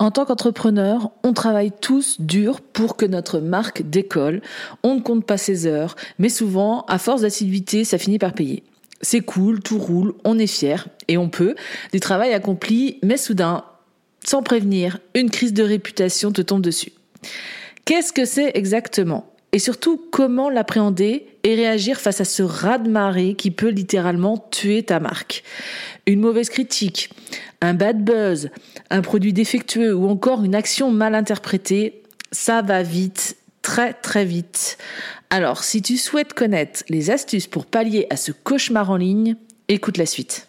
En tant qu'entrepreneur, on travaille tous dur pour que notre marque décolle. On ne compte pas ses heures, mais souvent, à force d'assiduité, ça finit par payer. C'est cool, tout roule, on est fier et on peut. Du travail accompli, mais soudain, sans prévenir, une crise de réputation te tombe dessus. Qu'est-ce que c'est exactement? Et surtout, comment l'appréhender et réagir face à ce raz-de-marée qui peut littéralement tuer ta marque Une mauvaise critique, un bad buzz, un produit défectueux ou encore une action mal interprétée, ça va vite, très très vite. Alors, si tu souhaites connaître les astuces pour pallier à ce cauchemar en ligne, écoute la suite.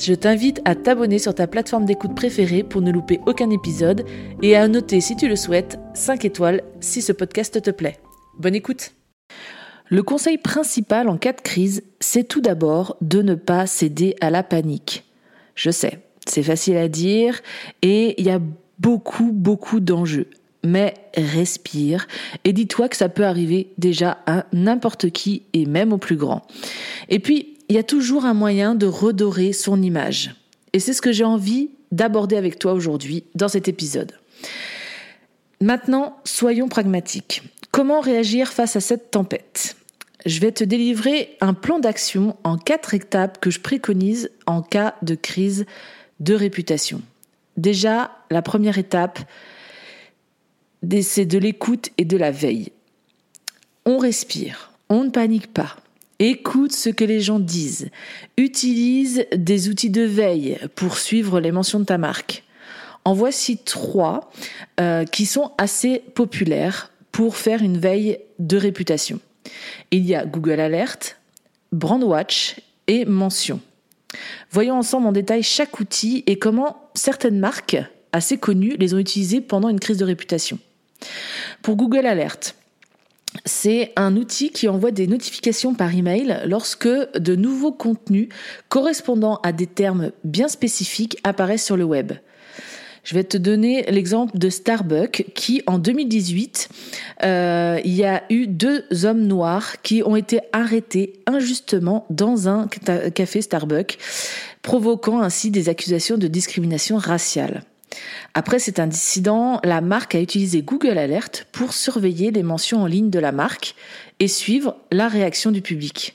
je t'invite à t'abonner sur ta plateforme d'écoute préférée pour ne louper aucun épisode et à noter si tu le souhaites 5 étoiles si ce podcast te plaît. Bonne écoute Le conseil principal en cas de crise, c'est tout d'abord de ne pas céder à la panique. Je sais, c'est facile à dire et il y a beaucoup, beaucoup d'enjeux. Mais respire et dis-toi que ça peut arriver déjà à n'importe qui et même au plus grand. Et puis, il y a toujours un moyen de redorer son image. Et c'est ce que j'ai envie d'aborder avec toi aujourd'hui dans cet épisode. Maintenant, soyons pragmatiques. Comment réagir face à cette tempête? Je vais te délivrer un plan d'action en quatre étapes que je préconise en cas de crise de réputation. Déjà, la première étape, c'est de l'écoute et de la veille. On respire, on ne panique pas. Écoute ce que les gens disent. Utilise des outils de veille pour suivre les mentions de ta marque. En voici trois euh, qui sont assez populaires pour faire une veille de réputation. Il y a Google Alert, Brandwatch et Mention. Voyons ensemble en détail chaque outil et comment certaines marques assez connues les ont utilisés pendant une crise de réputation. Pour Google Alert, c'est un outil qui envoie des notifications par email lorsque de nouveaux contenus correspondant à des termes bien spécifiques apparaissent sur le web. Je vais te donner l'exemple de Starbucks qui, en 2018, euh, il y a eu deux hommes noirs qui ont été arrêtés injustement dans un café Starbucks, provoquant ainsi des accusations de discrimination raciale. Après cet incident, la marque a utilisé Google Alert pour surveiller les mentions en ligne de la marque et suivre la réaction du public.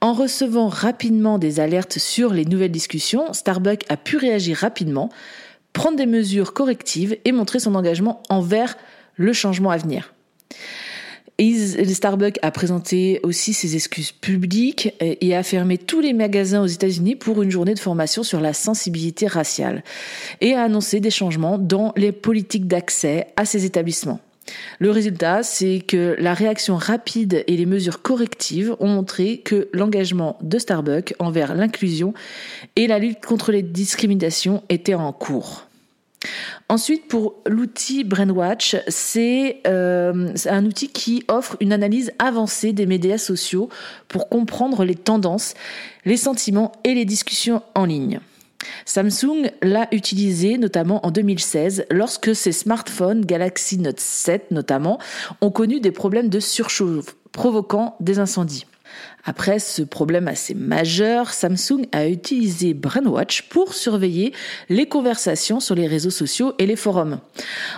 En recevant rapidement des alertes sur les nouvelles discussions, Starbucks a pu réagir rapidement, prendre des mesures correctives et montrer son engagement envers le changement à venir. Starbucks a présenté aussi ses excuses publiques et a fermé tous les magasins aux États-Unis pour une journée de formation sur la sensibilité raciale et a annoncé des changements dans les politiques d'accès à ces établissements. Le résultat, c'est que la réaction rapide et les mesures correctives ont montré que l'engagement de Starbucks envers l'inclusion et la lutte contre les discriminations étaient en cours. Ensuite, pour l'outil Brainwatch, euh, c'est un outil qui offre une analyse avancée des médias sociaux pour comprendre les tendances, les sentiments et les discussions en ligne. Samsung l'a utilisé notamment en 2016 lorsque ses smartphones Galaxy Note 7 notamment ont connu des problèmes de surchauffe provoquant des incendies. Après ce problème assez majeur, Samsung a utilisé Brainwatch pour surveiller les conversations sur les réseaux sociaux et les forums.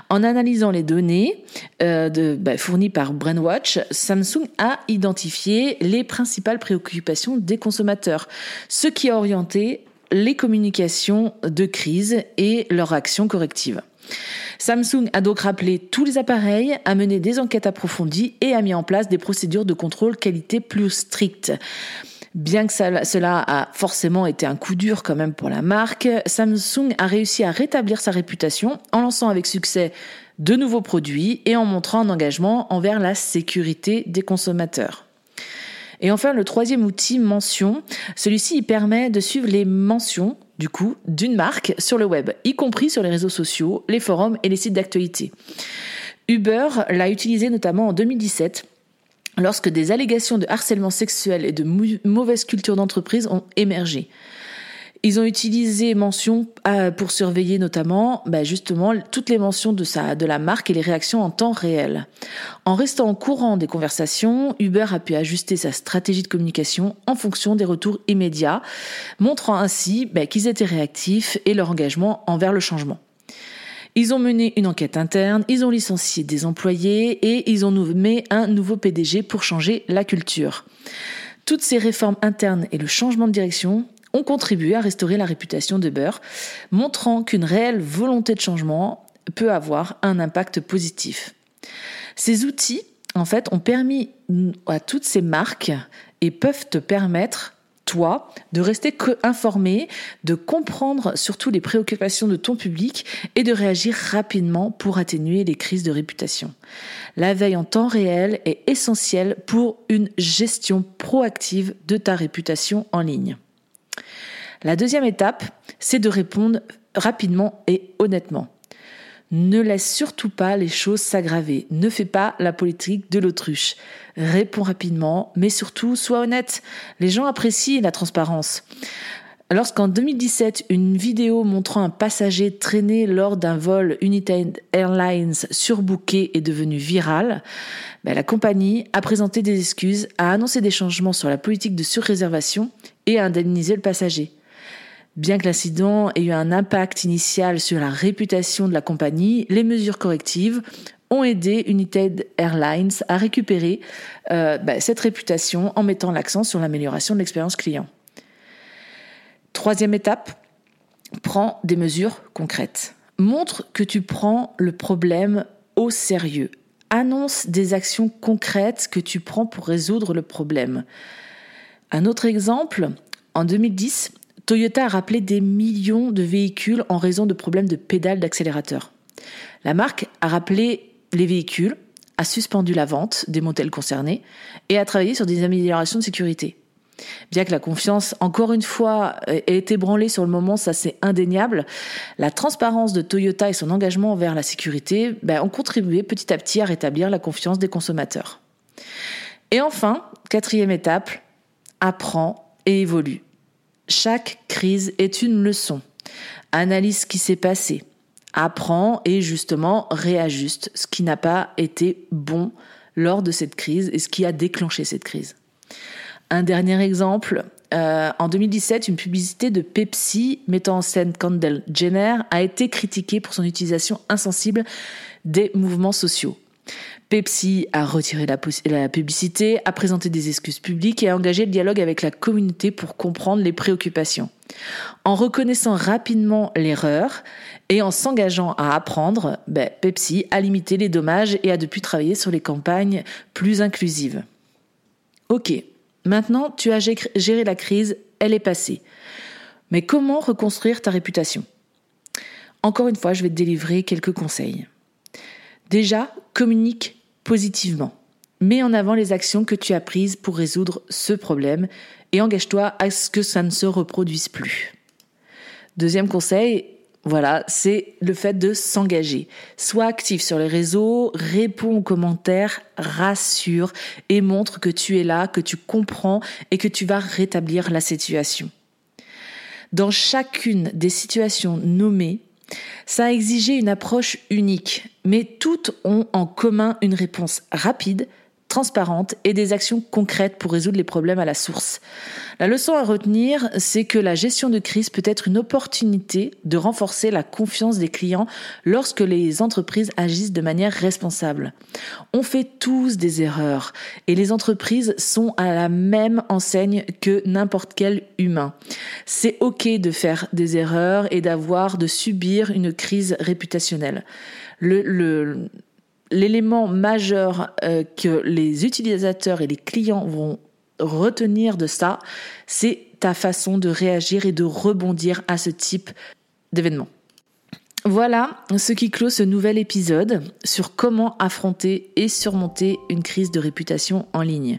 En analysant les données euh, bah, fournies par Brainwatch, Samsung a identifié les principales préoccupations des consommateurs, ce qui a orienté les communications de crise et leurs actions correctives. Samsung a donc rappelé tous les appareils, a mené des enquêtes approfondies et a mis en place des procédures de contrôle qualité plus strictes. Bien que cela a forcément été un coup dur quand même pour la marque, Samsung a réussi à rétablir sa réputation en lançant avec succès de nouveaux produits et en montrant un engagement envers la sécurité des consommateurs. Et enfin, le troisième outil, mention, celui-ci permet de suivre les mentions du coup, d'une marque sur le web, y compris sur les réseaux sociaux, les forums et les sites d'actualité. Uber l'a utilisé notamment en 2017 lorsque des allégations de harcèlement sexuel et de mauvaise culture d'entreprise ont émergé. Ils ont utilisé mention euh, pour surveiller notamment bah, justement toutes les mentions de, sa, de la marque et les réactions en temps réel. En restant au courant des conversations, Uber a pu ajuster sa stratégie de communication en fonction des retours immédiats, montrant ainsi bah, qu'ils étaient réactifs et leur engagement envers le changement. Ils ont mené une enquête interne, ils ont licencié des employés et ils ont nommé un nouveau PDG pour changer la culture. Toutes ces réformes internes et le changement de direction ont contribué à restaurer la réputation de Beurre, montrant qu'une réelle volonté de changement peut avoir un impact positif. Ces outils, en fait, ont permis à toutes ces marques et peuvent te permettre toi, de rester informé, de comprendre surtout les préoccupations de ton public et de réagir rapidement pour atténuer les crises de réputation. La veille en temps réel est essentielle pour une gestion proactive de ta réputation en ligne. La deuxième étape, c'est de répondre rapidement et honnêtement. Ne laisse surtout pas les choses s'aggraver. Ne fais pas la politique de l'autruche. Réponds rapidement, mais surtout sois honnête. Les gens apprécient la transparence. Lorsqu'en 2017, une vidéo montrant un passager traîné lors d'un vol United Airlines surbooké est devenue virale, ben, la compagnie a présenté des excuses, a annoncé des changements sur la politique de surréservation et a indemnisé le passager. Bien que l'incident ait eu un impact initial sur la réputation de la compagnie, les mesures correctives ont aidé United Airlines à récupérer euh, bah, cette réputation en mettant l'accent sur l'amélioration de l'expérience client. Troisième étape, prends des mesures concrètes. Montre que tu prends le problème au sérieux. Annonce des actions concrètes que tu prends pour résoudre le problème. Un autre exemple, en 2010, Toyota a rappelé des millions de véhicules en raison de problèmes de pédales d'accélérateur. La marque a rappelé les véhicules, a suspendu la vente des modèles concernés et a travaillé sur des améliorations de sécurité. Bien que la confiance, encore une fois, ait été branlée sur le moment, ça c'est indéniable, la transparence de Toyota et son engagement envers la sécurité ben, ont contribué petit à petit à rétablir la confiance des consommateurs. Et enfin, quatrième étape, apprends et évolue. Chaque crise est une leçon. Analyse ce qui s'est passé, apprends et justement réajuste ce qui n'a pas été bon lors de cette crise et ce qui a déclenché cette crise. Un dernier exemple, euh, en 2017, une publicité de Pepsi mettant en scène Kendall Jenner a été critiquée pour son utilisation insensible des mouvements sociaux. Pepsi a retiré la, publicité, a présenté des excuses publiques et a engagé le dialogue avec la communauté pour comprendre les préoccupations. En reconnaissant rapidement l'erreur et en s'engageant à apprendre, ben, Pepsi a limité les dommages et a depuis travaillé sur les campagnes plus inclusives. Ok, maintenant tu as géré la crise, elle est passée. Mais comment reconstruire ta réputation? Encore une fois, je vais te délivrer quelques conseils. Déjà, communique positivement. Mets en avant les actions que tu as prises pour résoudre ce problème et engage-toi à ce que ça ne se reproduise plus. Deuxième conseil, voilà, c'est le fait de s'engager. Sois actif sur les réseaux, réponds aux commentaires, rassure et montre que tu es là, que tu comprends et que tu vas rétablir la situation. Dans chacune des situations nommées, ça a exigé une approche unique, mais toutes ont en commun une réponse rapide, transparentes et des actions concrètes pour résoudre les problèmes à la source. La leçon à retenir, c'est que la gestion de crise peut être une opportunité de renforcer la confiance des clients lorsque les entreprises agissent de manière responsable. On fait tous des erreurs et les entreprises sont à la même enseigne que n'importe quel humain. C'est ok de faire des erreurs et d'avoir, de subir une crise réputationnelle. Le, l'élément majeur euh, que les utilisateurs et les clients vont retenir de ça, c'est ta façon de réagir et de rebondir à ce type d'événement. Voilà ce qui clôt ce nouvel épisode sur comment affronter et surmonter une crise de réputation en ligne.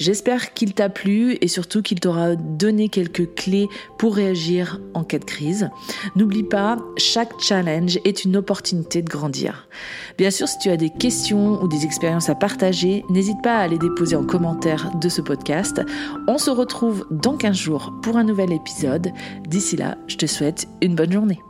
J'espère qu'il t'a plu et surtout qu'il t'aura donné quelques clés pour réagir en cas de crise. N'oublie pas, chaque challenge est une opportunité de grandir. Bien sûr, si tu as des questions ou des expériences à partager, n'hésite pas à les déposer en commentaire de ce podcast. On se retrouve dans 15 jours pour un nouvel épisode. D'ici là, je te souhaite une bonne journée.